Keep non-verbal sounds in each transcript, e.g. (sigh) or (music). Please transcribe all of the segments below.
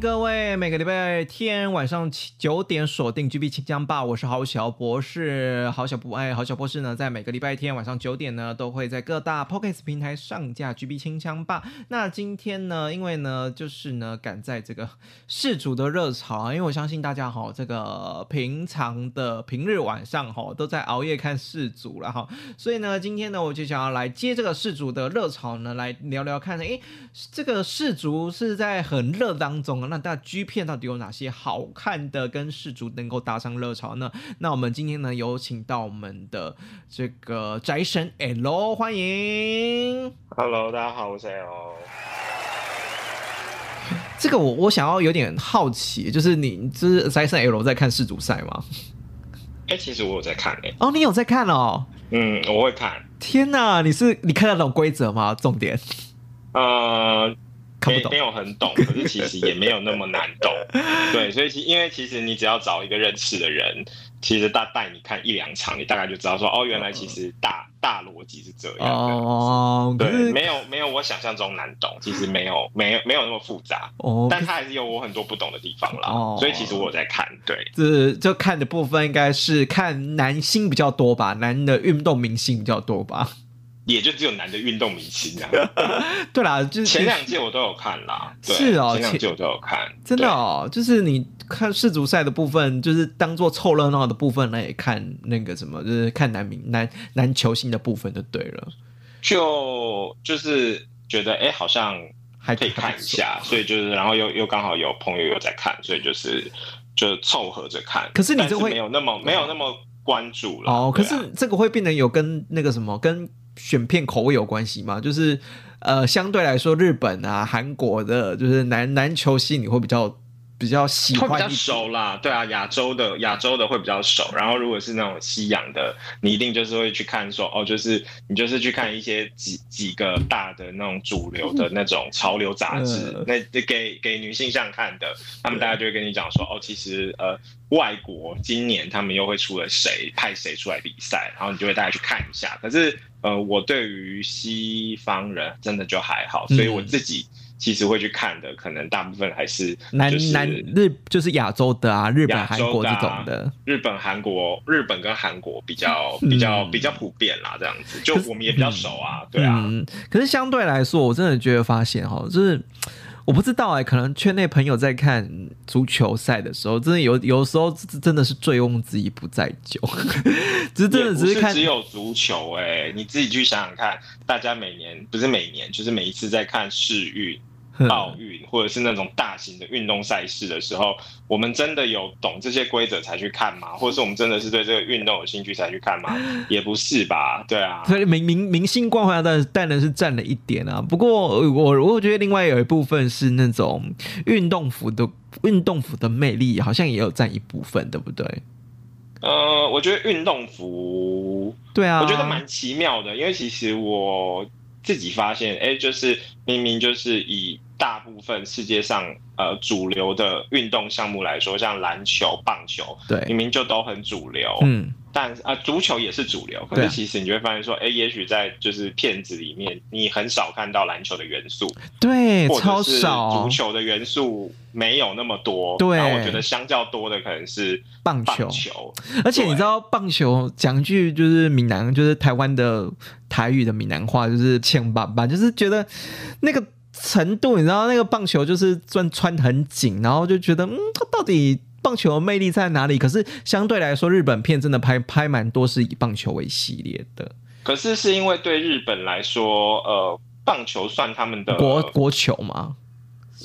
各位每个礼拜天晚上七九点锁定 GB 清江吧，我是郝小博士，郝小博哎，郝小博士呢，在每个礼拜天晚上九点呢，都会在各大 Podcast 平台上架 GB 清江吧。那今天呢，因为呢，就是呢，赶在这个世足的热潮啊，因为我相信大家哈，这个平常的平日晚上哈，都在熬夜看世足了哈，所以呢，今天呢，我就想要来接这个世足的热潮呢，来聊聊看，诶，这个世足是在很热当中啊，那大家 G 片到底有哪些好看的跟世足能够搭上热潮呢？那我们今天呢，有请到我们的这个宅神 L，欢迎。Hello，大家好，我是 L。(laughs) 这个我我想要有点好奇，就是你就是宅神 L 在看世足赛吗？哎、其实我有在看诶、哦，你有在看哦。嗯，我会看。天哪，你是你看得懂规则吗？重点呃，看不懂没没有很懂，可是其实 (laughs) 也没有那么难懂。对，所以其因为其实你只要找一个认识的人，其实大带你看一两场，你大概就知道说，哦，原来其实大大逻辑是这样的。哦，可对，没有没有我想象中难懂，其实没有没有没有那么复杂，哦，但他还是有我很多不懂的地方啦。哦所以其实我有在看，对，这就看的部分应该是看男星比较多吧，男的运动明星比较多吧。也就只有男的运动明星啊。(laughs) 对啦，就是前两届我都有看啦，对是哦前前两届我都有看，真的哦，就是你看世足赛的部分，就是当做凑热闹的部分来看那个什么，就是看男明男男球星的部分就对了，就就是觉得哎、好像还可以看一。下，所以就是然后又又刚好有朋友有在看，所以就是就凑合着看。可是你这会没有那么没有那么关注了哦，可是这个会变得有跟那个什么跟选片口味有关系吗？就是呃，相对来说，日本啊、韩国的，就是男男球星，你会比较比较喜会比较欢熟啦，对啊，亚洲的亚洲的会比较熟，然后如果是那种西洋的，你一定就是会去看说哦，就是你就是去看一些几几个大的那种主流的那种潮流杂志，嗯。那给给女性向看的，他们大家就会跟你讲说哦，其实呃外国今年他们又会出了谁，派谁出来比赛，然后你就会大家去看一下。可是呃，我对于西方人真的就还好，所以我嗯。自己其实会去看的，可能大部分还是男就是男日就是亚洲的啊，日本、韩国这的啊种的。日本、韩国、日本跟韩国比较嗯比较比较普遍啦，这样子，就我们也比较熟啊，对啊，嗯，可是相对来说，我真的觉得发现哈，就是我不知道哎、可能圈内朋友在看足球赛的时候，真的有有时候真真的是醉翁之意不在酒，(laughs) 只是真的只是看是只有足球哎、你自己去想想看，大家每年不是每年，就是每一次在看世运。嗯奥运或者是那种大型的运动赛事的时候，我们真的有懂这些规则才去看吗？或者是我们真的是对这个运动有兴趣才去看吗？(laughs) 也不是吧，对啊，所以明明明星光环当然当然是占了一点啊，不过呃我我觉得另外有一部分是那种运动服的运动服的魅力，好像也有占一部分，对不对？呃，我觉得运动服对啊，我觉得蛮奇妙的，因为其实我自己发现，哎，就是明明就是以大部分世界上呃主流的运动项目来说，像篮球、棒球，对，明明就都很主流，嗯，但啊、足球也是主流，可是其实你就会发现说，哎，也许在就是片子里面，你很少看到篮球的元素，对，或超者是少。足球的元素没有那么多，对。然后我觉得相较多的可能是棒球。棒球，而且你知道棒球讲句就是闽南，就是台湾的台语的闽南话，就是欠爸爸，就是觉得那个程度，你知道那个棒球就是穿穿很紧，然后就觉得嗯，它到底棒球的魅力在哪里？可是相对来说，日本片真的拍拍蛮多是以棒球为系列的可是是因为对日本来说，呃，棒球算他们的国国球吗？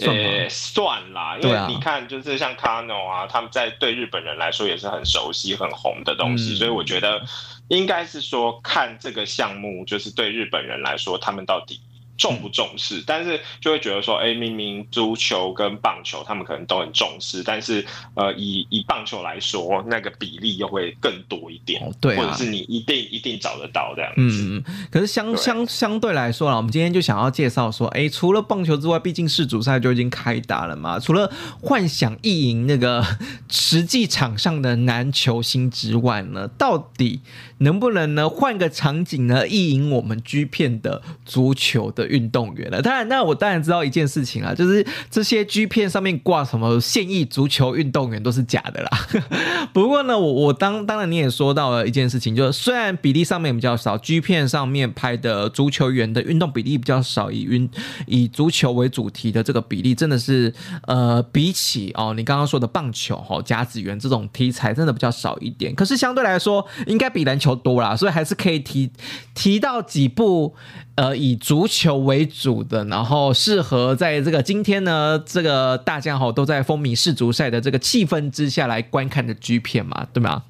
呃，算啦，因为你看，就是像 Kano 啊，他们在对日本人来说也是很熟悉、很红的东西，嗯所以我觉得应该是说看这个项目，就是对日本人来说，他们到底。重不重视？但是就会觉得说，哎，明明足球跟棒球他们可能都很重视，但是呃，以以棒球来说，那个比例又会更多一点，对，或者是你一定一定找得到这样子。嗯嗯。可是相相相对来说啦，我们今天就想要介绍说，哎，除了棒球之外，毕竟世足赛就已经开打了嘛。除了幻想意淫那个实际场上的男球星之外呢，到底能不能呢换个场景呢意淫我们 G 片的足球的？运动员了，当然，那我当然知道一件事情啊，就是这些 G 片上面挂什么现役足球运动员都是假的啦。(laughs) 不过呢，我我当当然你也说到了一件事情，就是虽然比例上面比较少，G 片上面拍的足球员的运动比例比较少，以运以足球为主题的这个比例真的是呃，比起哦你刚刚说的棒球哈甲子园这种题材真的比较少一点。可是相对来说，应该比篮球多啦，所以还是可以提提到几部。呃，以足球为主的，然后适合在这个今天呢，这个大家好都在风靡世足赛的这个气氛之下来观看的 G 片嘛，对吗？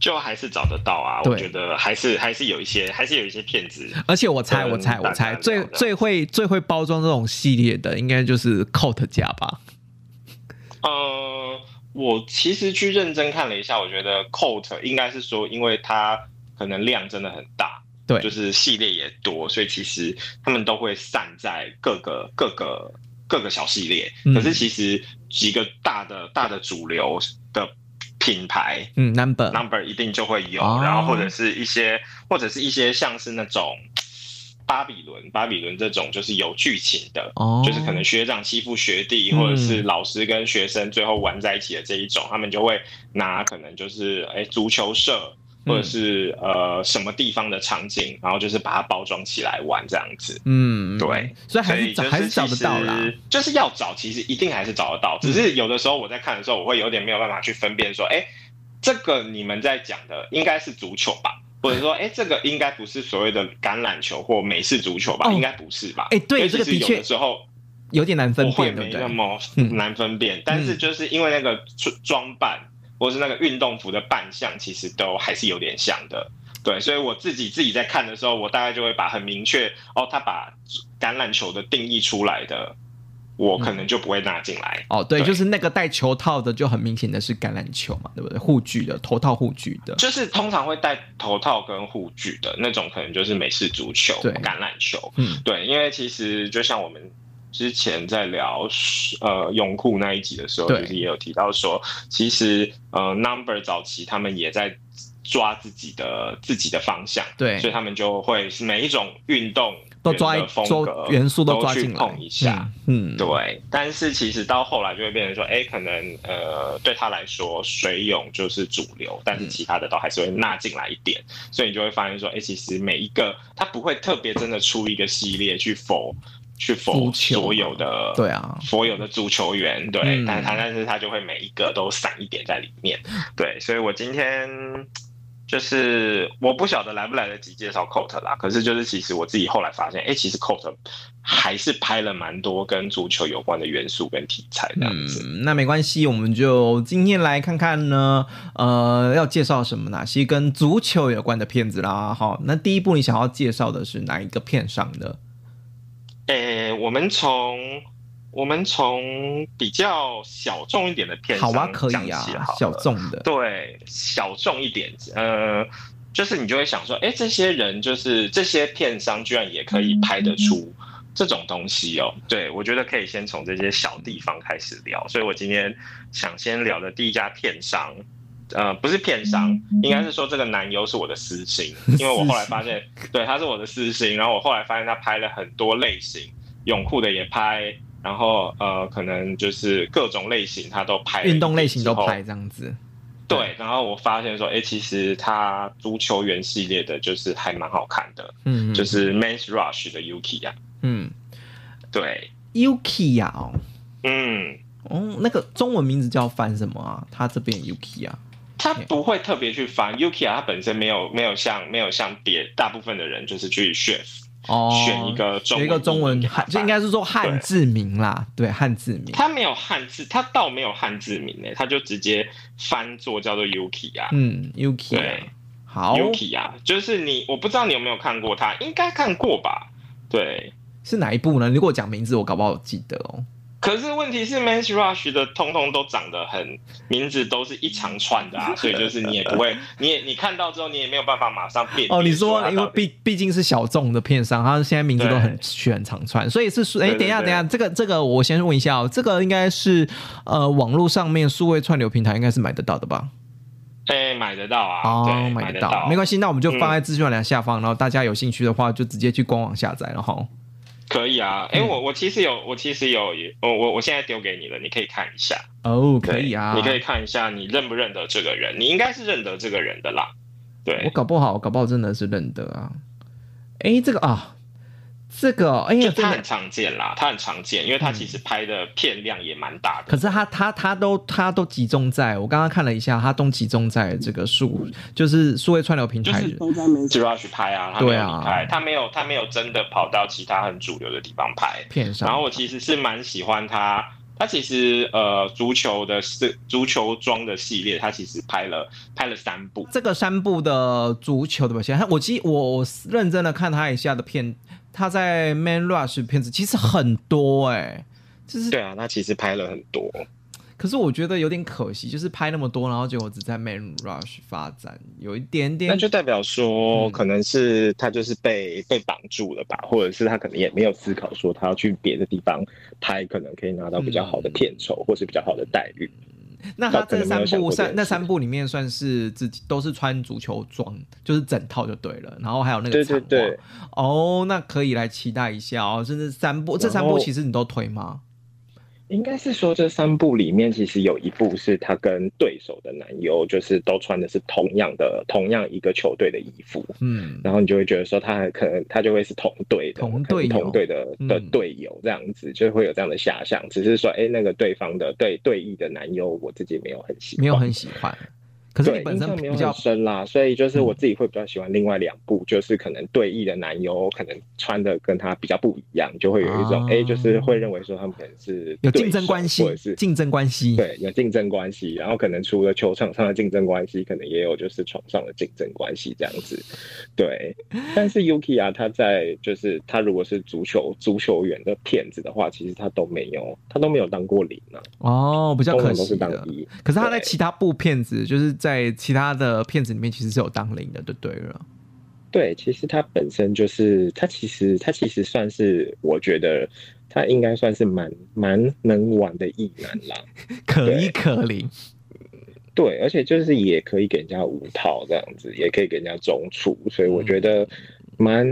就还是找得到啊，我觉得还是还是有一些，还是有一些骗子。而且我猜，我猜，我猜，最最会最会包装这种系列的，应该就是 Coat 家吧？呃，我其实去认真看了一下，我觉得 Coat 应该是说，因为它可能量真的很大。对，就是系列也多，所以其实他们都会散在各个各个各个小系列。可是其实几个大的大的主流的品牌，嗯，number。number 一定就会有，然后或者是一些或者是一些像是那种巴比伦巴比伦这种就是有剧情的，就是可能学长欺负学弟，或者是老师跟学生最后玩在一起的这一种，他们就会拿可能就是哎足球社。或者是呃什么地方的场景，然后就是把它包装起来玩这样子。嗯，对，所以还是还是找得到啦。就是要找，其实一定还是找得到。只是有的时候我在看的时候，我会有点没有办法去分辨说，哎，这个你们在讲的应该是足球吧？或者说，哎，这个应该不是所谓的橄榄球或美式足球吧？应该不是吧？哎，对，这个的确时候有点难分辨，没那么难分辨。但是就是因为那个装扮。或是那个运动服的扮相，其实都还是有点像的，对，所以我自己自己在看的时候，我大概就会把很明确哦，他把橄榄球的定义出来的，我可能就不会拿进来。哦，对，就是那个戴球套的，就很明显的是橄榄球嘛，对不对？护具的头套护具的，就是通常会戴头套跟护具的那种，可能就是美式足球、橄榄球，嗯，对，因为其实就像我们。之前在聊呃泳裤那一集的时候，就是也有提到说，其实呃 Number 早期他们也在抓自己的自己的方向，对，所以他们就会每一种运动都抓风格元素都抓进来碰一下，嗯，对。但是其实到后来就会变成说，哎，可能呃对他来说水泳就是主流，但是其他的都还是会纳进来一点，所以你就会发现说，哎，其实每一个他不会特别真的出一个系列去否。去否所有的对啊，所有的足球员对，但他但是他就会每一个都散一点在里面，对，所以我今天就是我不晓得来不来得及介绍 Coat 啦，可是就是其实我自己后来发现，哎，其实 Coat 还是拍了蛮多跟足球有关的元素跟题材这样子。那没关系，我们就今天来看看呢，呃，要介绍什么哪些跟足球有关的片子啦。好，那第一部你想要介绍的是哪一个片上的？诶，我们从我们从比较小众一点的片好啊，可以啊，小众的，对，小众一点，呃，就是你就会想说，哎，这些人就是这些片商居然也可以拍得出这种东西哦。对，我觉得可以先从这些小地方开始聊，所以我今天想先聊的第一家片商。呃，不是片商，应该是说这个男优是我的私心，(laughs) 因为我后来发现，对，他是我的私心，然后我后来发现他拍了很多类型，泳裤的也拍，然后呃，可能就是各种类型他都拍，运动类型都拍这样子。对，然后我发现说，哎，其实他足球员系列的就是还蛮好看的，嗯，就是 Men's Rush 的 Yuki 呀，嗯，对，Yuki 呀，哦，嗯，哦，那个中文名字叫翻什么啊？他这边 Yuki 啊。他不会特别去翻 Yuki 啊，他本身没有没有像没有像别大部分的人就是去选哦选一个中一个中文汉，就应该是说汉字名啦，对汉字名。他没有汉字，他倒没有汉字名诶，他就直接翻作叫做 Yuki 啊，嗯，Yuki。对，好，Yuki 啊，就是你，我不知道你有没有看过他，应该看过吧？对，是哪一部呢？如果讲名字，我搞不好记得哦。可是问题是，Man Rush 的通通都长得很名字都是一长串的啊，(laughs) 所以就是你也不会，你也你看到之后，你也没有办法马上辨哦。你说，因为毕毕竟是小众的片商，他现在名字都很选长串，所以是说，哎，等一下，等一下，这个这个，我先问一下哦，这个应该是呃网络上面数位串流平台应该是买得到的吧？哎，买得到啊，哦，买得到，没关系，那我们就放在资讯栏下方，然后大家有兴趣的话，就直接去官网下载了哈。可以啊，哎，我我其实有，我其实有，我我我现在丢给你了，你可以看一下。哦，可以啊，你可以看一下，你认不认得这个人？你应该是认得这个人的啦，对。我搞不好，搞不好真的是认得啊，哎，这个啊。这个哎呀，他很常见啦，他很常见，因为他其实拍的片量也蛮大的。可是他他他都他都集中在我刚刚看了一下，他都集中在这个数，就是数位串流平台，主要去拍啊。对啊，拍他没有他没有真的跑到其他很主流的地方拍片上。然后我其实是蛮喜欢他，他其实呃足球的是足球装的系列，他其实拍了拍了三部。这个三部的足球的表现，我记我认真的看他一下的片。他在《Man Rush》片子其实很多哎，就是对啊，他其实拍了很多，可是我觉得有点可惜，就是拍那么多，然后结果只在《Man Rush》发展，有一点点，那就代表说可能是他就是被被绑住了吧，或者是他可能也没有思考说他要去别的地方拍，可能可以拿到比较好的片酬或是比较好的待遇。那他这三部三那三部里面算是自己都是穿足球装，就是整套就对了。然后还有那个对对对哦，那可以来期待一下哦。甚至三部这三部其实你都推吗？应该是说这三部里面，其实有一部是他跟对手的男优，就是都穿的是同样的、同样一个球队的衣服。嗯，然后你就会觉得说，他可能他就会是同队的、同队同队的的队友这样子，就会有这样的遐想。只是说，哎，那个对方的对对弈的男优，我自己没有很喜，没有很喜欢。可是本身比较深啦，所以就是我自己会比较喜欢另外两部，就是可能对弈的男优可能穿的跟他比较不一样，就会有一种哎，就是会认为说他们可能是有竞争关系，或者是竞争关系，对，有竞争关系。然后可能除了球场上的竞争关系，可能也有就是床上的竞争关系这样子。对，但是 Yuki 啊，他在就是他如果是足球足球员的骗子的话，其实他都没有他都没有当过零啊。哦，比较可惜的。可是他在其他部骗子就是在。在其他的片子里面，其实是有当零的，对对了。对，其实他本身就是他，其实他其实算是，我觉得他应该算是蛮蛮能玩的艺男啦，(laughs) 可一可零。对，而且就是也可以给人家五套这样子，也可以给人家中出，所以我觉得蛮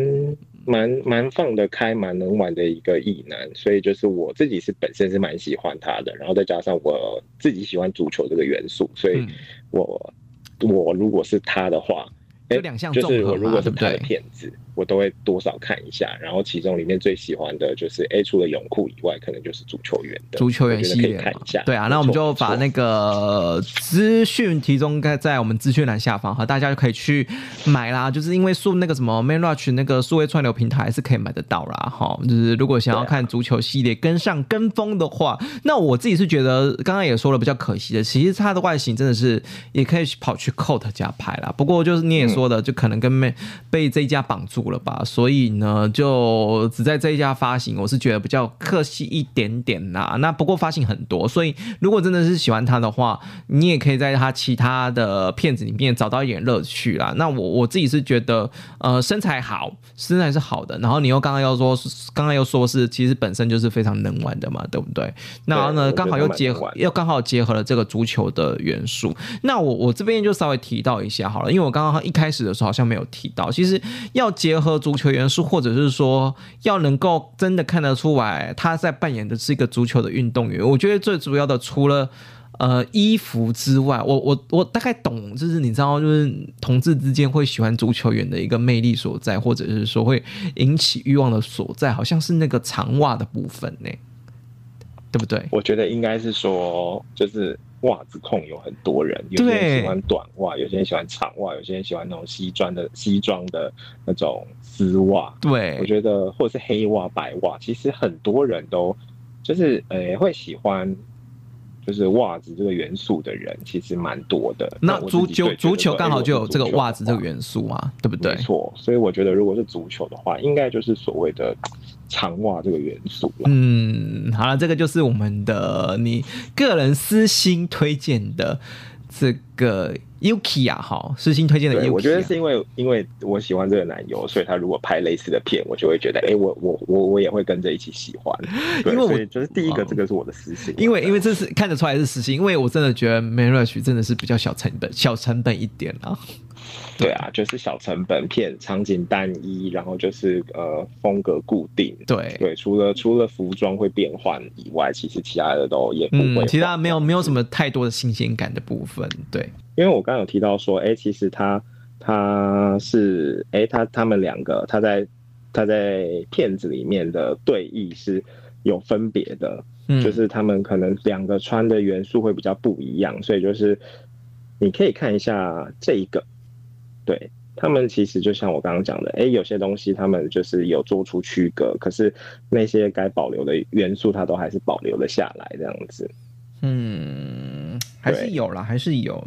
蛮蛮放得开，蛮能玩的一个艺男。所以就是我自己是本身是蛮喜欢他的，然后再加上我自己喜欢足球这个元素，所以。我我如果是他的话，就两项就是我如果是他的骗子。我都会多少看一下，然后其中里面最喜欢的就是，A，除了泳裤以外，可能就是足球员的足球员系列看一下。对啊，那我们就把那个资讯提供在在我们资讯栏下方，哈，大家就可以去买啦。就是因为数那个什么 Man Rush 那个数位串流平台是可以买得到啦，哈。就是如果想要看足球系列跟上跟风的话，那我自己是觉得刚刚也说了比较可惜的，其实它的外形真的是也可以跑去 Coat 家拍啦。不过就是你也说的，就可能跟被被这一家绑住。了吧，所以呢，就只在这一家发行，我是觉得比较可惜一点点啦。那不过发行很多，所以如果真的是喜欢他的话，你也可以在他其他的片子里面找到一点乐趣啦。那我我自己是觉得，呃，身材好，身材是好的。然后你又刚刚又说，刚刚又说是其实本身就是非常能玩的嘛，对不对？然后呢，刚好又结合，又刚好结合了这个足球的元素。那我我这边就稍微提到一下好了，因为我刚刚一开始的时候好像没有提到，其实要结。结合足球元素，或者是说要能够真的看得出来他在扮演的是一个足球的运动员。我觉得最主要的，除了呃衣服之外，我我我大概懂，就是你知道，就是同志之间会喜欢足球员的一个魅力所在，或者是说会引起欲望的所在，好像是那个长袜的部分呢，对不对？我觉得应该是说，就是。袜子控有很多人，有些人喜欢短袜，有些人喜欢长袜，有些人喜欢那种西装的西装的那种丝袜。对，我觉得或者是黑袜、白袜，其实很多人都就是呃会喜欢就是袜子这个元素的人其实蛮多的。那足球足球刚好就有这个袜子这个元元素嘛，对不对？没错，所以我觉得如果是足球的话，应该就是所谓的长袜这个元素了。嗯，好了，这个就是我们的你个人私心推荐的这个 Yuki 啊，哈，私心推荐的 Yuki，啊。我觉得是因为因为我喜欢这个男优，所以他如果拍类似的片，我就会觉得，哎、我我我我也会跟着一起喜欢。(laughs) 因为我所以就是第一个，哦这个是我的私心。因为因为这是看得出来是私心，因为我真的觉得 Marriage 真的是比较小成本，小成本一点啊。对啊，就是小成本片，场景单一，然后就是呃风格固定。对，对，除了除了服装会变换以外，其实其他的都也不会嗯，其他没有没有什么太多的新鲜感的部分。对，因为我刚刚有提到说，哎、其实他他是哎、他他们两个他在他在片子里面的对弈是有分别的，嗯，就是他们可能两个穿的元素会比较不一样，所以就是你可以看一下这一个，对他们其实就像我刚刚讲的，哎、有些东西他们就是有做出区隔，可是那些该保留的元素，它都还是保留了下来，这样子。嗯，还是有啦，还是有。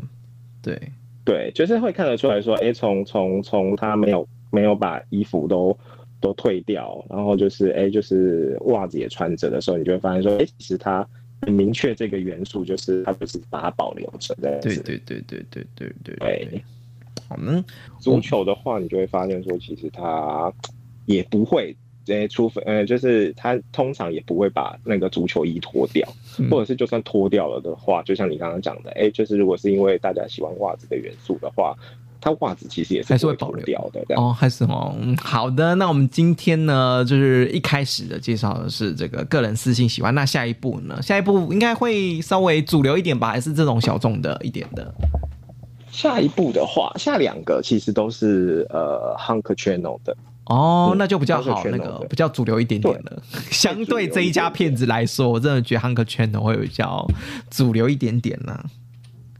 对，对，就是会看得出来说，哎，从从从他没有没有把衣服都都退掉，然后就是哎，就是袜子也穿着的时候，你就会发现说，哎，其实他很明确这个元素，就是他不是把它保留着这样子。对对对对对对对对嗯，足球的话，你就会发现说，其实他也不会。诶，除非呃，就是他通常也不会把那个足球衣脱掉，嗯或者是就算脱掉了的话，就像你刚刚讲的，哎，就是如果是因为大家喜欢袜子的元素的话，它袜子其实也是还是会保留掉的。哦，还是哦，嗯，好的。那我们今天呢，就是一开始的介绍的是这个个人私信喜欢，那下一步呢？下一步应该会稍微主流一点吧，还是这种小众的一点的？下一步的话，下两个其实都是呃 Hunk Channel 的，哦，嗯那就比较好，那个比较主流一点点了。相对这一家片子来说，我真的觉得 Hunk Channel 会比较主流一点点啦。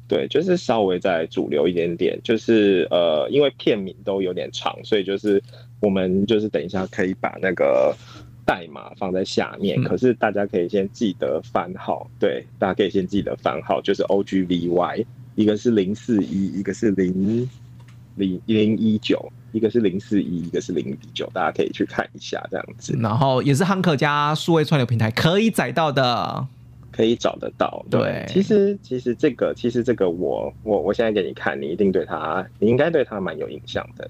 对，就是稍微再主流一点点，就是呃，因为片名都有点长，所以就是我们就是等一下可以把那个代码放在下面，嗯。可是大家可以先记得番号，对，大家可以先记得番号，就是 OGVY，一个是零四一，一个是零零零一九，一个是零四一，一个是零一九，大家可以去看一下，这样子然后也是汉克家数位串流平台可以载到的。可以找得到。对其实其实这个其实这个我我我现在给你看，你一定对他，你应该对他蛮有印象的。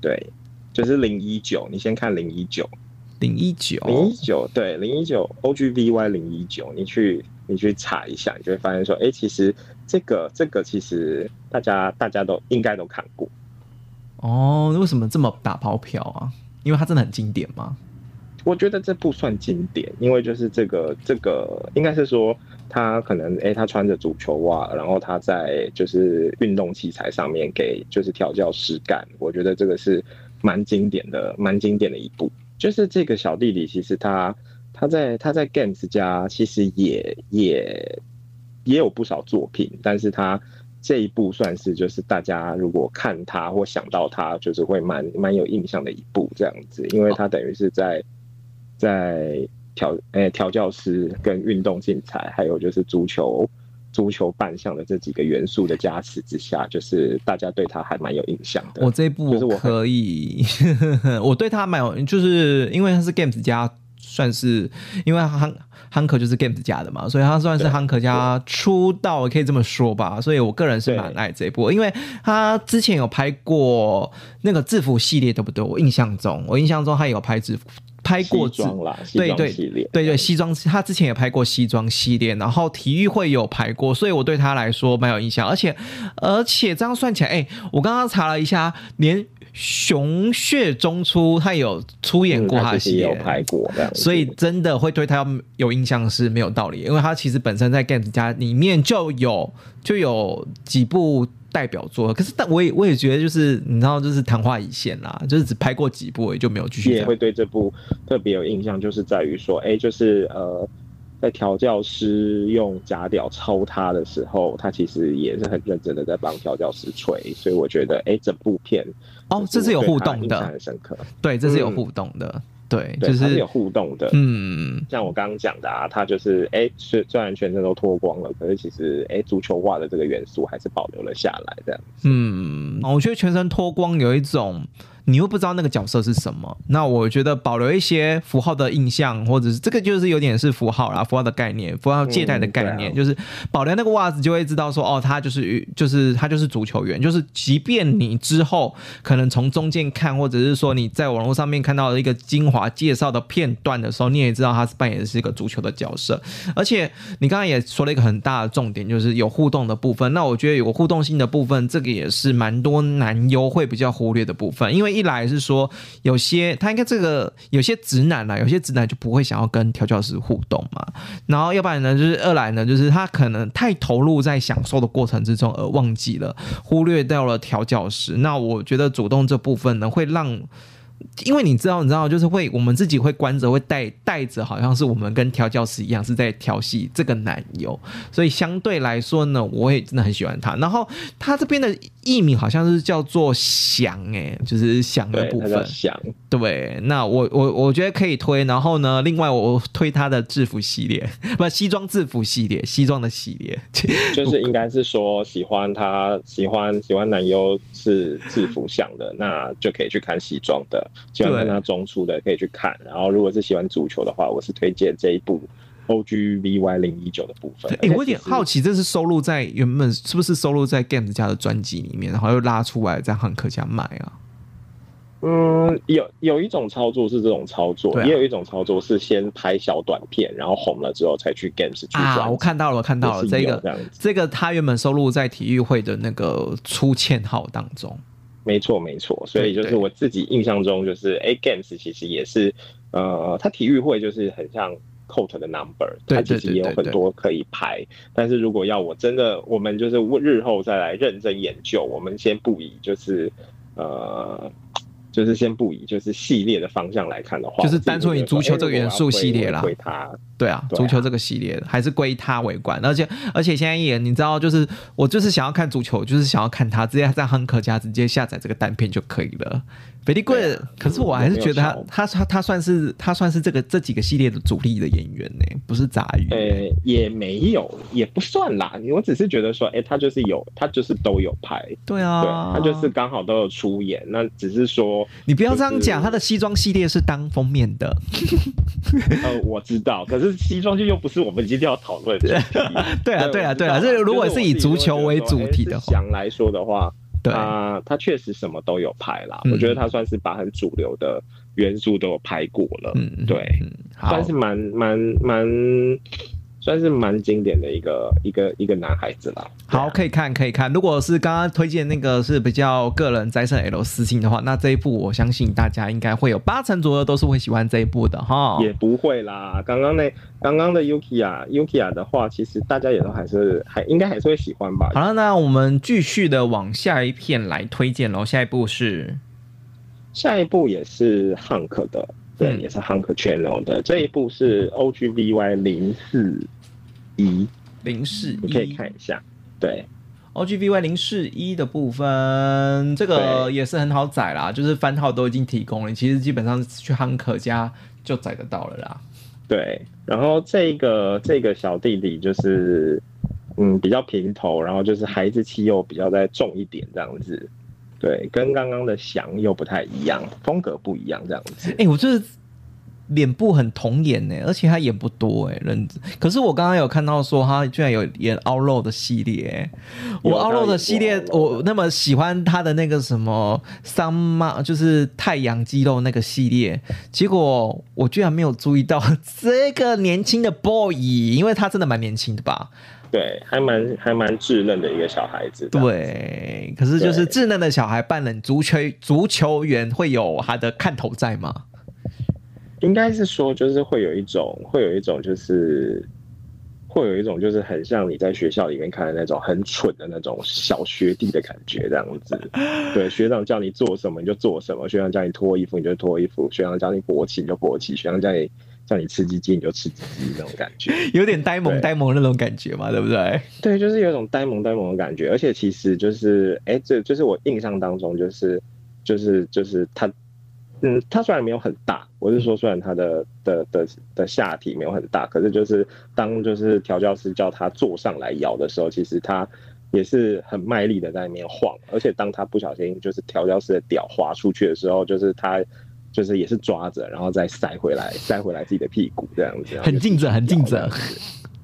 对，就是零一九，你先看零一九，零一九，零一九，对，零一九 OGVY 零一九，你去你去查一下，你就会发现说，哎、其实这个这个其实大家大家都应该都看过。哦，为什么这么打包票啊？因为它真的很经典吗？我觉得这不算经典，因为就是这个这个应该是说他可能诶，他穿着足球袜，然后他在就是运动器材上面给就是调教师干，我觉得这个是蛮经典的，蛮经典的一部。就是这个小弟弟，其实他他在他在 Games 家其实也也也有不少作品，但是他这一部算是就是大家如果看他或想到他，就是会蛮蛮有印象的一部这样子，因为他等于是在在调诶调教师跟运动竞赛，还有就是足球足球扮相的这几个元素的加持之下，就是大家对他还蛮有印象的。我这一部就是我我可以，(laughs) 我对他蛮有，就是因为他是 Games 家，算是因为汉汉克就是 Games 家的嘛，所以他算是对汉克家出道，可以这么说吧。所以我个人是蛮爱这一部，因为他之前有拍过那个制服系列，对不对？我印象中，我印象中他有拍制服，拍过装啦，对对对对，西装他之前也拍过西装系列，然后体育会有拍过，所以我对他来说蛮有印象。而且而且这样算起来，哎，我刚刚查了一下，连熊血中出他有出演过嗯他的系列，其实也有拍过所以真的会对他有印象是没有道理，因为他其实本身在 Games 家里面就有就有几部代表作，可是但我也我也觉得就是你知道就是昙花一现啦，就是只拍过几部，也就没有继续再也会对这部特别有印象，就是在于说，哎，就是呃，在调教师用假屌抄他的时候，他其实也是很认真的在帮调教师吹，所以我觉得，哎，整部片哦，这是有互动印象的，很深刻。对，这是有嗯互动的。对，对，就是是有互动的。嗯，像我刚刚讲的啊，他就是哎，虽虽然全身都脱光了，可是其实哎，足球袜的这个元素还是保留了下来，这样。嗯，我觉得全身脱光有一种。你又不知道那个角色是什么，那我觉得保留一些符号的印象，或者是这个就是有点是符号啦，符号的概念，符号借贷的概念，嗯啊就是保留那个袜子就会知道说，哦，他就是就是他就是足球员，就是即便你之后可能从中间看，或者是说你在网络上面看到了一个精华介绍的片段的时候，你也知道他是扮演的是一个足球的角色，而且你刚刚也说了一个很大的重点，就是有互动的部分。那我觉得有互动性的部分，这个也是蛮多男优会比较忽略的部分，因为一来是说有些他应该这个有些直男啊，有些直男就不会想要跟调教师互动嘛。然后要不然呢，就是二来呢，就是他可能太投入在享受的过程之中，而忘记了忽略掉了调教师。那我觉得主动这部分呢，会让。因为你知道，你知道，就是会我们自己会关着，会带带着，好像是我们跟调教师一样是在调戏这个男友，所以相对来说呢，我也真的很喜欢他。然后他这边的艺名好像是叫做翔，哎，就是翔的，部分。想，对，那我我我觉得可以推。然后呢，另外我推他的制服系列，(laughs) 不西装制服系列，西装的系列。(laughs) 就是应该是说喜欢他喜欢喜欢男优是制服向的，那就可以去看西装的；喜欢看他中出的可以去看。然后如果是喜欢足球的话，我是推荐这一部 O G V Y 零一九的部分。哎、我有点 (laughs) 好奇，奇，这是收录在原本是不是收录在 Games 家的专辑里面，然后又拉出来在汉克家卖啊？嗯，有有一种操作是这种操作，啊也有一种操作是先拍小短片，然后红了之后才去 Games 去啊，我看到了，我看到了是这个这样子这个，他原本收录在体育会的那个出欠号当中。没错，没错，所以就是我自己印象中，就是哎，Games 其实也是，呃，它体育会就是很像 Coat 的 number，对它其实也有很多可以拍。但是如果要我真的，我们就是日后再来认真研究，我们先不以就是呃。就是先不以就是系列的方向来看的话，就是单纯以足球这个元素系列啦归它对啊，足球这个系列还是归他为冠，而且而且现在也你知道，就是我就是想要看足球，就是想要看他，直接在亨克家直接下载这个单片就可以了。对 good，、啊可是我还是觉得他他他他算是他算是这个这几个系列的主力的演员呢，不是杂鱼。呃，也没有，也不算啦。我只是觉得说，哎、他就是有，他就是都有拍，对对啊，他就是刚好都有出演。那只是说，你不要这样就是讲，他的西装系列是当封面的。(laughs) 呃，我知道，可是西装就又不是我们今天要讨论的。(laughs) 对啊，对啊，对啊，这如果是以足球为主题的话，想来说的话，对，他他确实什么都有拍啦。嗯我觉得他算是把很主流的元素都有拍过了，嗯，对，算，是蛮蛮蛮。算是蛮经典的一个一个一个男孩子啦。好，啊可以看，可以看。如果是刚刚推荐那个是比较个人摘胜 L 私信的话，那这一部我相信大家应该会有八成左右都是会喜欢这一部的哈。也不会啦。刚刚那刚刚的 Yukiya Yukiya 的话，其实大家也都还是还应该还是会喜欢吧。好了，那我们继续的往下一片来推荐喽。下一部是下一部也是 Hank 的，对，嗯也是 Hunk Channel 的。这一部是 OGVY 零四一，零四一，你可以看一下。对，OGVY 零四一的部分，这个也是很好载啦，就是番号都已经提供了，其实基本上去汉克家就载得到了啦。对，然后这个这个小弟弟就是，嗯，比较平头，然后就是孩子气又比较再重一点这样子。对，跟刚刚的翔又不太一样，风格不一样这样子。哎、我就是脸部很童颜呢，而且他演不多哎，认真。可是我刚刚有看到说他居然有演凹肉的系列欸，我有凹肉的系列我那么喜欢他的那个什么桑妈，就是太阳肌肉那个系列，结果我居然没有注意到这个年轻的 boy，因为他真的蛮年轻的吧？对，还蛮还蛮稚嫩的一个小孩子。，对，可是就是稚嫩的小孩扮冷足球足球员会有他的看头在吗？应该是说就是会有一种会有一种就是。会有一种就是很像你在学校里面看的那种很蠢的那种小学弟的感觉，这样子。对，学长叫你做什么你就做什么，学长叫你脱衣服你就脱衣服，学长叫你勃起你就勃起，学长叫你叫你吃鸡鸡你就吃鸡鸡那种感觉。有点呆萌呆萌那种感觉嘛，对不对？(laughs) 对，就是有一种呆萌呆萌的感觉，而且其实就是，哎，这就是我印象当中就是就是就是他嗯，他虽然没有很大，我是说虽然他的的的的下体没有很大，可是就是当就是调教师叫他坐上来摇的时候，其实他也是很卖力的在那边晃，而且当他不小心就是调教师的屌滑出去的时候，就是他就是也是抓着，然后再塞回来，塞回来自己的屁股这样子，很尽责，很尽责，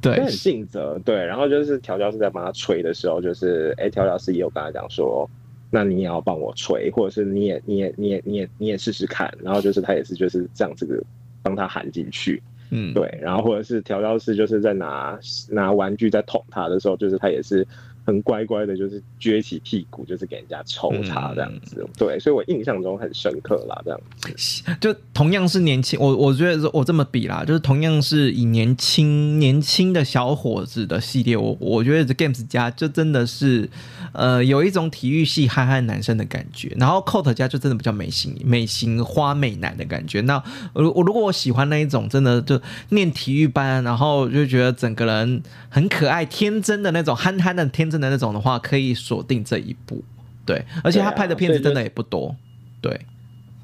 对，很尽责，对。然后就是调教师在帮他吹的时候，就是哎，调教师也有跟他讲说。那你也要帮我吹，或者是你也你也你也你也你也试试看，然后就是他也是就是这样子的帮他喊进去，嗯，对，然后或者是调教师就是在拿拿玩具在捅他的时候，就是他也是。很乖乖的，就是撅起屁股，就是给人家抽他这样子。对，所以我印象中很深刻啦，这样子。就同样是年轻，我我觉得我这么比啦，就是同样是以年轻年轻的小伙子的系列，我我觉得这 Games 家就真的是，呃，有一种体育系憨憨男生的感觉。然后 Coat 家就真的比较美型美型花美男的感觉。那我我如果我喜欢那一种，真的就念体育班，然后就觉得整个人很可爱、天真的那种憨憨的天。的那种的话，可以锁定这一部，对，而且他拍的片子真的也不多，对，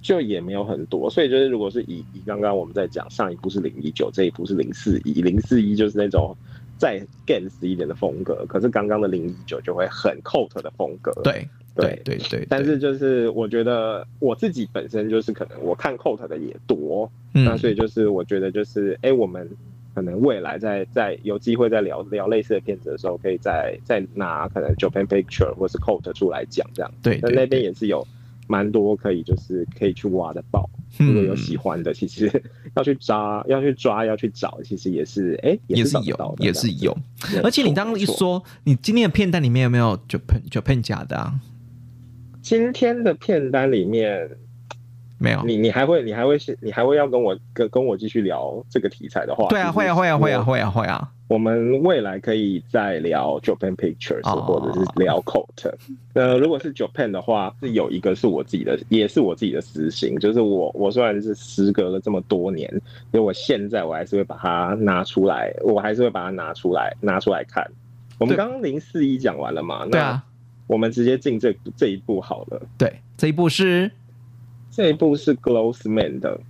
就也没有很多，所以就是如果是以以刚刚我们在讲上一部是零一九，这一部是零四一，零四一就是那种再 gans 一点的风格，可是刚刚的零一九就会很 cult 的风格，对对对对，但是就是我觉得我自己本身就是可能我看 cult 的也多，那所以就是我觉得就是哎我们。可能未来在在有机会再聊聊类似的片子的时候，可以再再拿可能 Japan Picture 或是 Coat 出来讲这样。对，那那边也是有蛮多可以就是可以去挖的宝。如果有喜欢的，其实 (laughs) 要去抓，要去抓，要去找，其实也是哎，也是有，也是有。而且你刚刚一说，你今天的片单里面有没有 Japan Japan 假的啊？今天的片单里面。没有你，你还会，你还会是，你还会要跟我跟跟我继续聊这个题材的话，对啊，会啊，会啊，会啊，会啊，会啊。我们未来可以再聊 Japan Pictures，或者是聊 Coat。呃，如果是 Japan 的话，是有一个是我自己的，也是我自己的私心，就是我我虽然是时隔了这么多年，因为我现在我还是会把它拿出来，我还是会把它拿出来拿出来看。我们刚刚零四一讲完了嘛？对啊，我们直接进这这一步好了。对，这一步是。这一部是 Glossman 的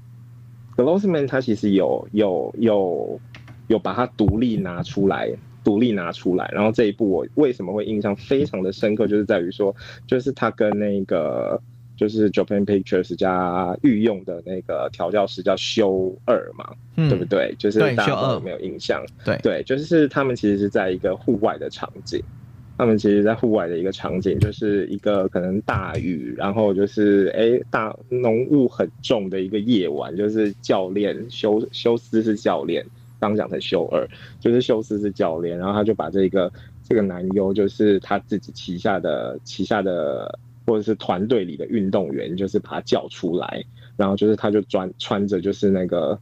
，Glossman 他其实有有有有把它独立拿出来，独立拿出来。然后这一部我为什么会印象非常的深刻，就是在于说，就是他跟那个就是 Japan Pictures 加御用的那个调教师叫修二嘛，对不对？就是大家有没有印象？对对，就是他们其实是在一个户外的场景。他们其实，在户外的一个场景，就是一个可能大雨，然后就是哎，大浓雾很重的一个夜晚，就是教练修修斯是教练，刚讲成修二，就是修斯是教练，然后他就把这个这个男优，就是他自己旗下的旗下的或者是团队里的运动员，就是把他叫出来，然后就是他就穿穿着就是那个。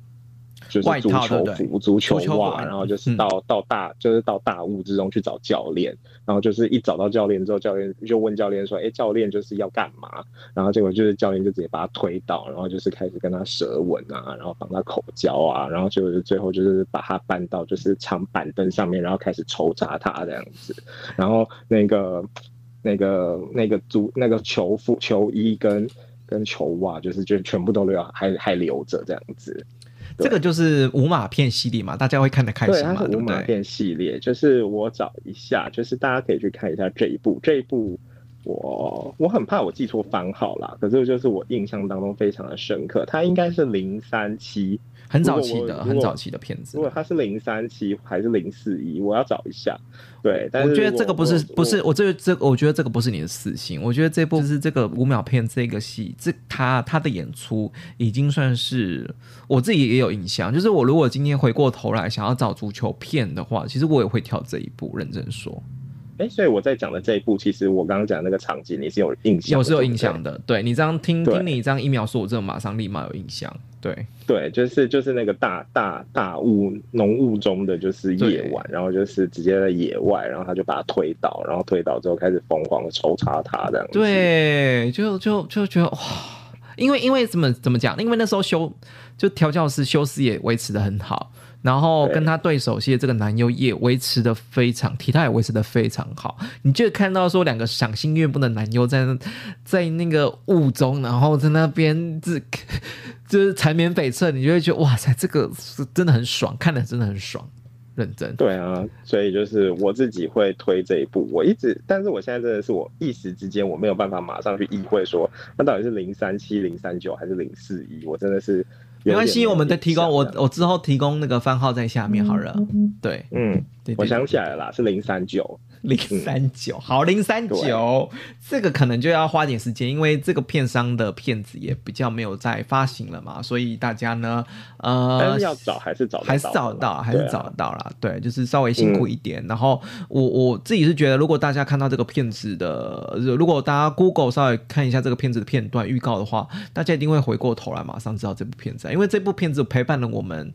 就是足球服、足球袜，然后就是到到大，就是到大雾之中去找教练，然后就是一找到教练之后，教练就问教练说：“哎，教练就是要干嘛？”然后结果就是教练就直接把他推倒，然后就是开始跟他舌吻啊，然后帮他口交啊，然后就是最后就是把他搬到就是长板凳上面，然后开始抽扎他这样子，然后那个那个那个足那个球服、球衣跟跟球袜，就是就全部都留还还留着这样子。这个就是五马片系列嘛，大家会看得开心嘛？对，五马片系列，就是我找一下，就是大家可以去看一下这一部。这一部我我很怕我记错番号啦，可是就是我印象当中非常的深刻，它应该是零三七。很早期的，很早期的片子。如果它是零三七还是零四一，我要找一下。对，但是我觉得这个不是不是，我这这我觉得这个不是你的私心。我觉得这部就是这个五秒片这个戏，这他他的演出已经算是我自己也有印象。就是我如果今天回过头来想要找足球片的话，其实我也会挑这一部。认真说，哎，所以我在讲的这一部，其实我刚刚讲那个场景，你是有印象，我是有印象的。对你这样听听你这样一描述，我这马上立马有印象。对对，就是就是那个大大大雾浓雾中的就是夜晚，然后就是直接在野外，然后他就把他推倒，然后推倒之后开始疯狂的抽查他这样。对，就就就觉得哇，因为因为怎么怎么讲？因为那时候修就调教师修斯也维持的很好，然后跟他对手戏的这个男优也维持的非常，体态也维持的非常好。你就看到说两个赏心悦目的男优在那在那个雾中，然后在那边这 (laughs) 就是缠绵悱恻，你就会觉得哇塞，这个是真的很爽，看的真的很爽，认真。对啊，所以就是我自己会推这一部，我一直，但是我现在真的是我一时之间我没有办法马上去意会说，那到底是零三七、零三九还是零四一？我真的是没关系，我们再提供我我之后提供那个番号在下面好了。对，嗯，对我想起来了啦，是零三九。零三九，好零三九，这个可能就要花点时间，因为这个片商的片子也比较没有在发行了嘛，所以大家呢，呃，但是要找还是找得还是找得到，还是找得到啦。对，就是稍微辛苦一点。然后我我自己是觉得，如果大家看到这个片子的，如果大家 Google 稍微看一下这个片子的片段预告的话，大家一定会回过头来马上知道这部片子，因为这部片子陪伴了我们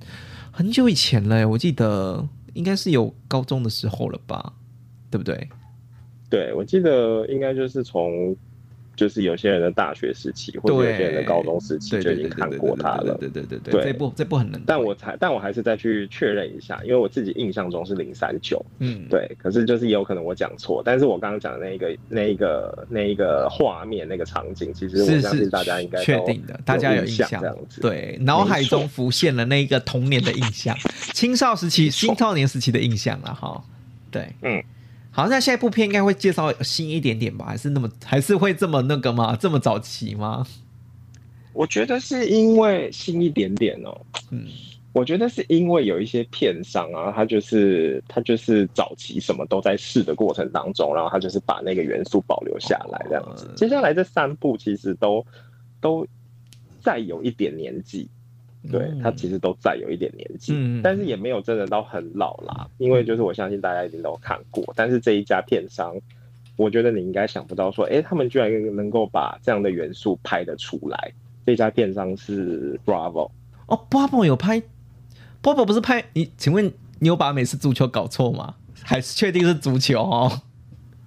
很久以前了，我记得应该是有高中的时候了吧，对不对？对，我记得应该就是从，就是有些人的大学时期，或者有些人的高中时期就已经看过他了。对对对对对这部这部很能，但我才，但我还是再去确认一下，因为我自己印象中是零三九，嗯，对，可是就是也有可能我讲错，但是我刚刚讲的那一个、那一个、那一个画面、那个场景，其实我相信大家应该都确定的，大家有印印象。这样子。，对，脑海中浮现了那个童年的印象，(laughs) 青少时期、青少年时期的印象了哈。对，嗯，好，那下一部片应该会介绍新一点点吧？还是那么还是会这么那个吗？这么早期吗？我觉得是因为新一点点哦，嗯，我觉得是因为有一些片商啊，他就是他就是早期什么都在试的过程当中，然后他就是把那个元素保留下来这样子。哦接下来这三部其实都都再有一点年纪，对嗯他其实都再有一点年纪，嗯但是也没有真的到很老啦。因为就是我相信大家一定都看过，但是这一家片商，我觉得你应该想不到说，哎、他们居然能够把这样的元素拍得出来。这家片商是 Bravo，哦，Bravo 有拍，Bravo 不是拍你？请问你有把美式足球搞错吗？还是确定是足球哦？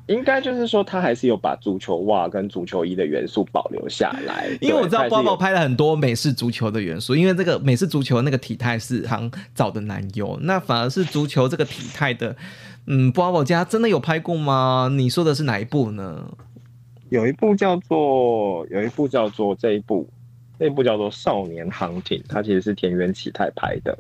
应该就是说他还是有把足球袜跟足球衣的元素保留下来。因为我知道 Bobo 有拍了很多美式足球的元素，因为这个美式足球那个体态是很早的男优，那反而是足球这个体态的，嗯，Bobo 家真的有拍过吗？你说的是哪一部呢？有一部叫做有一部叫做这一部，那部叫做《少年航艇》，它其实是田园启太拍的。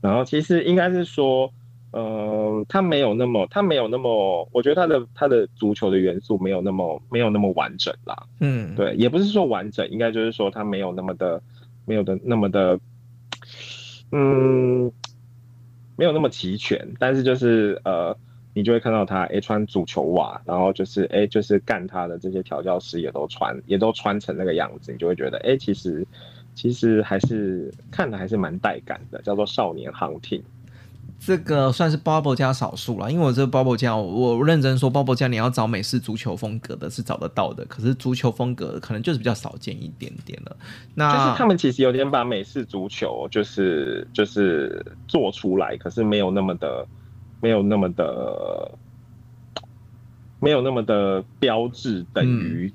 然后其实应该是说，呃，他没有那么，他没有那么，我觉得他的他的足球的元素没有那么没有那么完整啦。嗯，，对，也不是说完整，应该就是说他没有那么的，没有的那么的，嗯，没有那么齐全。但是就是呃，你就会看到他哎穿足球袜，然后就是哎就是干他的这些调教师也都穿，也都穿成那个样子，你就会觉得哎其实其实还是看的还是蛮带感的，叫做少年航艇。这个算是 Bubble 加少数了，因为我这个 Bobo 家，我我认真说，Bubble 加你要找美式足球风格的是找得到的，可是足球风格可能就是比较少见一点点了。那就是他们其实有点把美式足球就是就是做出来，可是没有那么的没有那么的没有那么的标志等于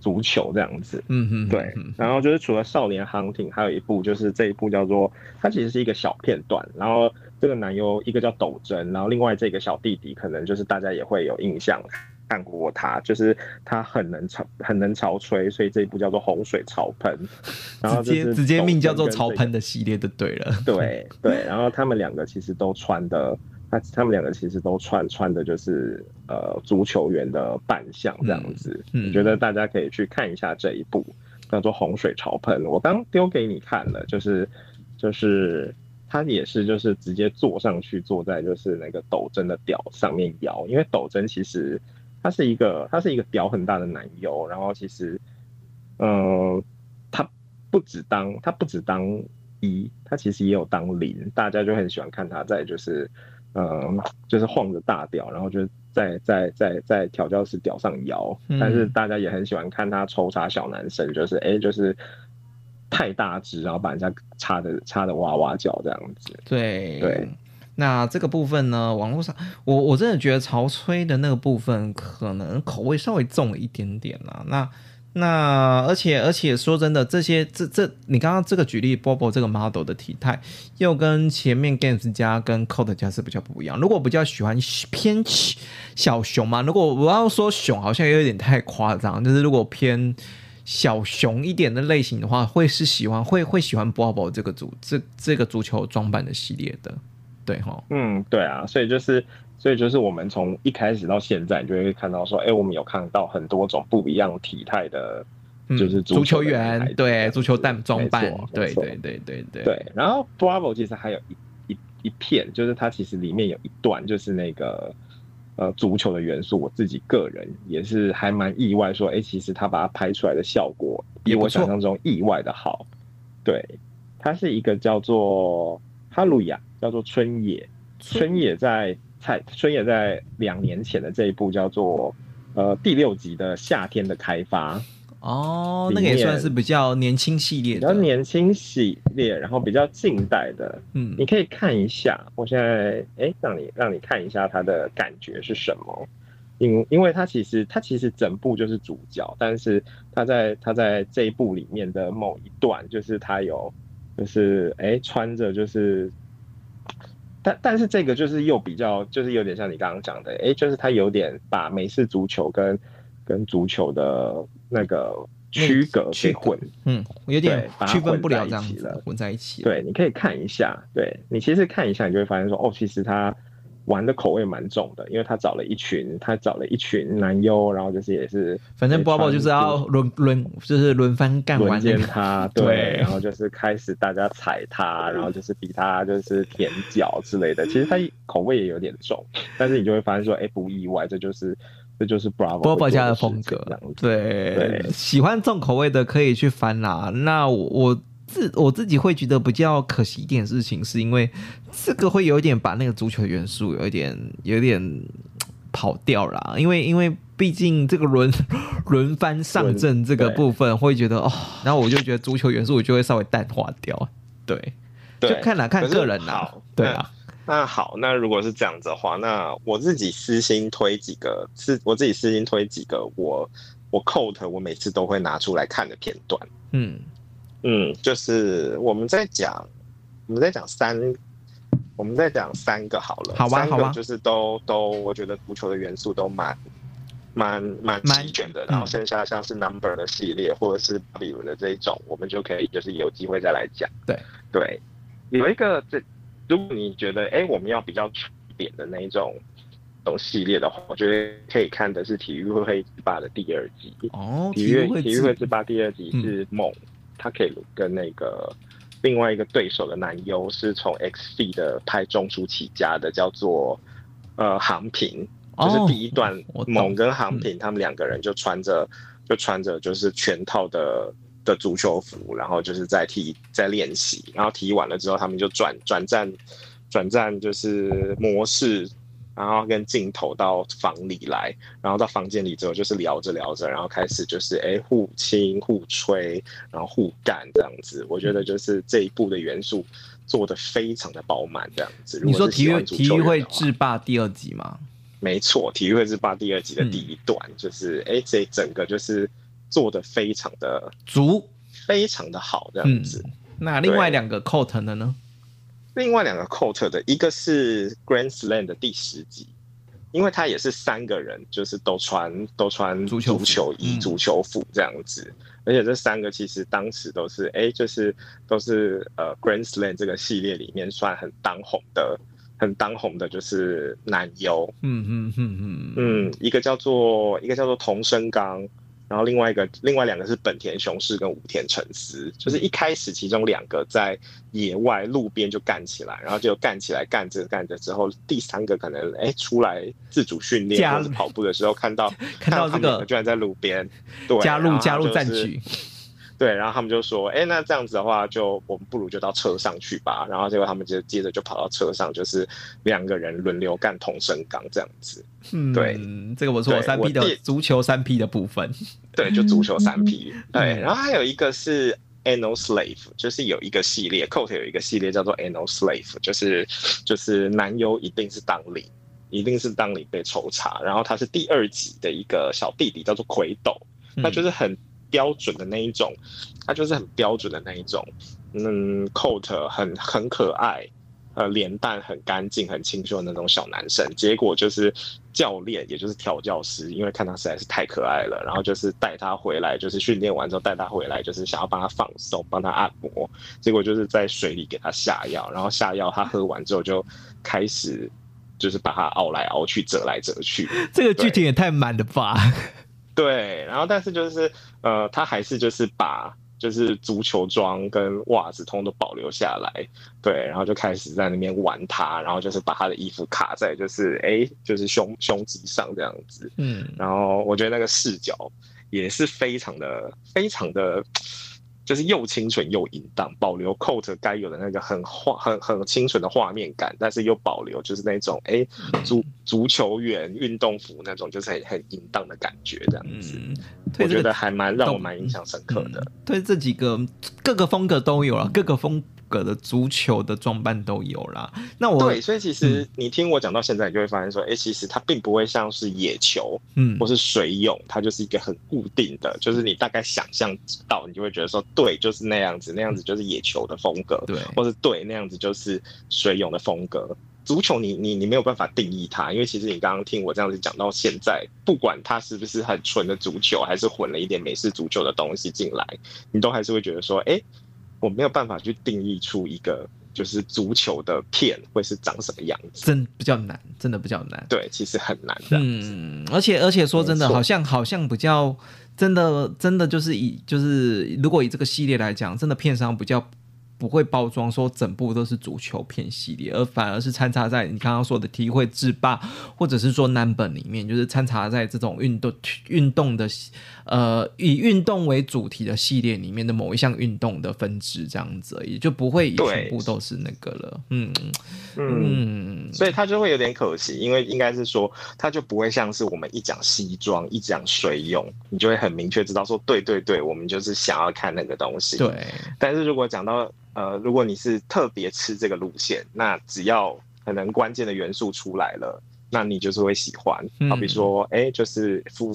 足球这样子。嗯哼，对嗯，然后就是除了《少年航艇》，还有一部就是这一部叫做，它其实是一个小片段，然后这个男优一个叫斗真，然后另外这个小弟弟可能就是大家也会有印象看过他，就是他很能潮很能潮吹，所以这一部叫做洪水潮喷，(laughs) 然后直接直接命叫做潮喷的系列就对了。(laughs) 对对，然后他们两个其实都穿的，他他们两个其实都穿穿的就是呃足球员的扮相这样子。嗯嗯我觉得大家可以去看一下这一部叫做《洪水潮喷》，我刚丢给你看了，就是就是他也是就是直接坐上去坐在就是那个斗争的屌上面摇，因为斗争其实他是一个他是一个屌很大的男优，然后其实、呃他不只当他不只当一，他其实也有当零，大家就很喜欢看他在就是嗯、就是晃着大屌，然后就在在在在调教室屌上摇，但是大家也很喜欢看他抽查小男生，就是哎、就是太大只，然后把人家插的插的哇哇叫这样子。对对。那这个部分呢，网络上我我真的觉得潮吹的那个部分可能口味稍微重了一点点啦。那那而且而且说真的，这些这这你刚刚这个举例，Bobo 这个 model 的体态，又跟前面 Games 家跟 Code 家是比较不一样。如果比较喜欢偏小熊嘛，如果我要说熊，好像有点太夸张。就是如果偏小熊一点的类型的话，会是喜欢会会喜欢 Bobo 这个足这这个足球装扮的系列的，对哈？嗯，对啊，所以就是。所以就是我们从一开始到现在，你就会看到说，哎，我们有看到很多种不一样体态的，就是足球员，对，足球蛋装扮，对对对对对。对，然后 Bravo 其实还有一一一片，就是它其实里面有一段，就是那个呃足球的元素，我自己个人也是还蛮意外，说，哎，其实他把它拍出来的效果比我想象中意外的好。对，它是一个叫做哈鲁亚，叫做春野，春野在。蔡春野在两年前的这一部叫做呃第六集的夏天的开发哦，那个也算是比较年轻系列，比较年轻系列，然后比较近代的，嗯，你可以看一下。我现在哎，让你让你看一下它的感觉是什么，因因为它其实它其实整部就是主角，但是他在他在这一部里面的某一段，就是他有就是哎穿着就是。但但是这个就是又比较，就是有点像你刚刚讲的，哎，就是他有点把美式足球跟跟足球的那个区隔给混，嗯，有点区分不了这样子，混在一起。对，你可以看一下，对你其实看一下，你就会发现说，哦，其实他。玩的口味蛮重的，因为他找了一群，他找了一群男优，然后就是也是，反正包包就是要轮轮，就是轮番干完他，(laughs) 对，然后就是开始大家踩他，然后就是比他就是舔脚之类的。其实他口味也有点重，但是你就会发现说，哎，不意外，这就是这就是 Bravo 包包家的风格，对，喜欢重口味的可以去翻啦。那我我。自我自己会觉得比较可惜一点事情，是因为这个会有一点把那个足球元素有一点有点跑掉啦，因为因为毕竟这个轮 (laughs) 轮番上阵这个部分会觉得哦，然后 (laughs) 我就觉得足球元素我就会稍微淡化掉，对，就看哪看个人呐，对啊。那好，那如果是这样子的话，那我自己私心推几个，是我自己私心推几个，我我 quote 我每次都会拿出来看的片段，嗯。嗯，就是我们在讲，我们在讲三，我们在讲三个好了，好吧，好吧，就是都都，我觉得足球的元素都蛮蛮蛮齐全的，然后剩下像是 Number 的系列或者是比如的这一种，我们就可以就是有机会再来讲。对。对，有一个这，如果你觉得哎，我们要比较点的那一种种系列的话，我觉得可以看的是《体育会之霸》的第二集。哦，体育体育会之霸第二集是梦。他可以跟那个另外一个对手的男优是从 X C 的派中出起家的，叫做呃航平，就是第一段猛跟航平他们两个人就穿着就穿着就是全套的的足球服，然后就是在踢在练习，然后踢完了之后他们就转转战转战就是模式。然后跟镜头到房里来，然后到房间里之后就是聊着聊着，然后开始就是哎互亲互吹，然后互干这样子。我觉得就是这一部的元素做的非常的饱满这样子。你说体育体育会制霸第二集吗？没错，体育会制霸第二集的第一段就是哎这整个就是做的非常的足，非常的好这样子。那另外两个 coat 的呢？另外两个 quote 的一个是 Grand Slam 的第十集，因为他也是三个人，就是都穿都穿足球足球衣、足球服这样子，而且这三个其实当时都是哎，就是都是呃 Grand Slam 这个系列里面算很当红的、很当红的，就是男优。嗯嗯嗯嗯嗯，一个叫做一个叫做童生刚。然后另外一个，另外两个是本田雄狮跟武田诚司，就是一开始其中两个在野外路边就干起来，然后就干起来干着干着之后，第三个可能哎出来自主训练或者跑步的时候看到 (laughs) 看到这个居然在路边，对，加入加入战局。对，然后他们就说：“哎，那这样子的话，就我们不如就到车上去吧。”然后结果他们就接着就跑到车上，就是两个人轮流干同声岗这样子。嗯，对，这个不错，三 P 的足球三 P 的部分。对，就足球三 P。(laughs) 对，然后还有一个是 Anno Slave，就是有一个系列，Coat 有一个系列叫做 Anno Slave，就是就是男优一定是当领，一定是当领被抽查。然后他是第二集的一个小弟弟，叫做魁斗，那就是很。标准的那一种，他就是很标准的那一种，嗯，coat 很很可爱。呃，脸蛋很干净、很清秀的那种小男生，结果就是教练，也就是调教师，因为看他实在是太可爱了，然后就是带他回来，就是训练完之后带他回来，就是想要帮他放松、帮他按摩，结果就是在水里给他下药，然后下药他喝完之后就开始就是把他熬来熬去、折来折去，这个剧情也太满了吧？对，然后但是就是呃，他还是就是把。就是足球装跟袜子通都保留下来，对，然后就开始在那边玩他，然后就是把他的衣服卡在就是哎，就是胸胸肌上这样子，嗯，然后我觉得那个视角也是非常的非常的。就是又清纯又淫荡，保留 coat 该有的那个很画很很清纯的画面感，但是又保留就是那种哎足足球员运动服那种就是很很淫荡的感觉这样子，我觉得还蛮让我蛮印象深刻的。对这几个各个风格都有了，各个风。个的足球的装扮都有啦。那我对，所以其实你听我讲到现在，你就会发现说，哎，其实它并不会像是野球，嗯，或是水泳，它就是一个很固定的，就是你大概想象到，你就会觉得说，对，就是那样子，那样子就是野球的风格，对，或是对，那样子就是水泳的风格。足球，你你你没有办法定义它，因为其实你刚刚听我这样子讲到现在，不管它是不是很纯的足球，还是混了一点美式足球的东西进来，你都还是会觉得说，哎。我没有办法去定义出一个就是足球的片会是长什么样子，真比较难，真的比较难。对，其实很难的。嗯，而且而且说真的，好像好像比较真的真的就是以就是如果以这个系列来讲，真的片商比较。不会包装说整部都是足球片系列，而反而是掺插在你刚刚说的体会制霸，或者是说 number 里面，就是掺插在这种运动运动的呃以运动为主题的系列里面的某一项运动的分支这样子，也就不会全部都是那个了。嗯嗯，所以它就会有点可惜，因为应该是说它就不会像是我们一讲西装一讲水泳，你就会很明确知道说对对对，我们就是想要看那个东西。对，但是如果讲到呃，如果你是特别吃这个路线，那只要可能关键的元素出来了，那你就是会喜欢。好比说，哎，就是服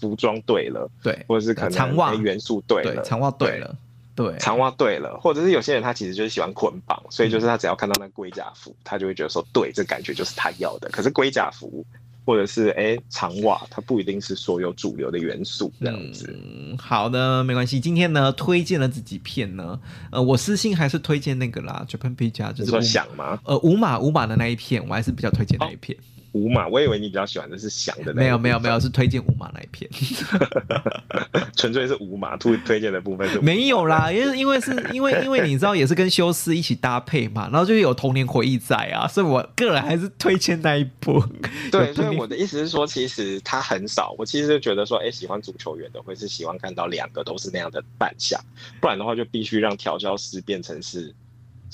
服装对了，对，或者是可能长袜元素对了，长袜对了，对，长袜对了，或者是有些人他其实就是喜欢捆绑，所以就是他只要看到那龟甲服，他就会觉得说，对，这感觉就是他要的。可是龟甲服。或者是哎长袜，它不一定是所有主流的元素这样子。好的，没关系。今天呢，推荐了这几片呢，呃，我私信还是推荐那个啦，Japan Pizza，就是说想吗？呃，五马五马的那一片，我还是比较推荐那一片。五马，我以为你比较喜欢的是翔的那。没有没有没有，是推荐五马那一篇，(laughs) 纯粹是五马推推荐的部分是。没有啦，因为因为是因为因为你知道也是跟修斯一起搭配嘛，然后就有童年回忆在啊，所以我个人还是推荐那一部。对，所以我的意思是说，其实他很少，我其实觉得说，哎，喜欢足球员的会是喜欢看到两个都是那样的扮相，不然的话就必须让调教师变成是。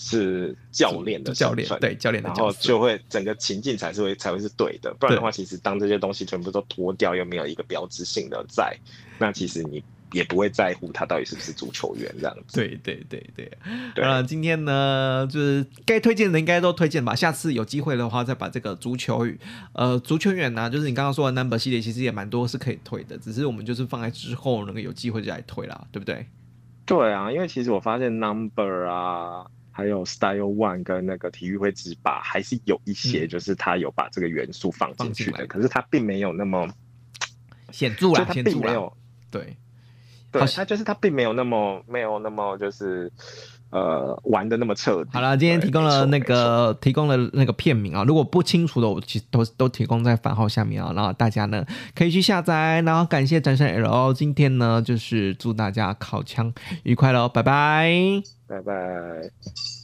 是教练的教练，对教练的，然后就会整个情境才是会才会是对的，不然的话，其实当这些东西全部都脱掉，又没有一个标志性的在，那其实你也不会在乎他到底是不是足球员这样子。对对对对，啊，今天呢，就是该推荐的应该都推荐吧，下次有机会的话再把这个足球呃足球员呢，就是你刚刚说的 Number 系列，其实也蛮多是可以推的，只是我们就是放在之后能够有机会就来推啦，对不对？对啊，因为其实我发现 Number 啊。还有 Style One 跟那个体育会之把，还是有一些，就是他有把这个元素放进去的，可是他并没有那么显著啊，他并没有对，对，他就是他并没有那么没有那么就是呃玩的那么彻底。好了，今天提供了那个提供了那个片名啊，如果不清楚的，我其实都都提供在番号下面啊，然后大家呢可以去下载，然后感谢战神 L，今天呢就是祝大家考枪愉快喽，拜拜。拜拜。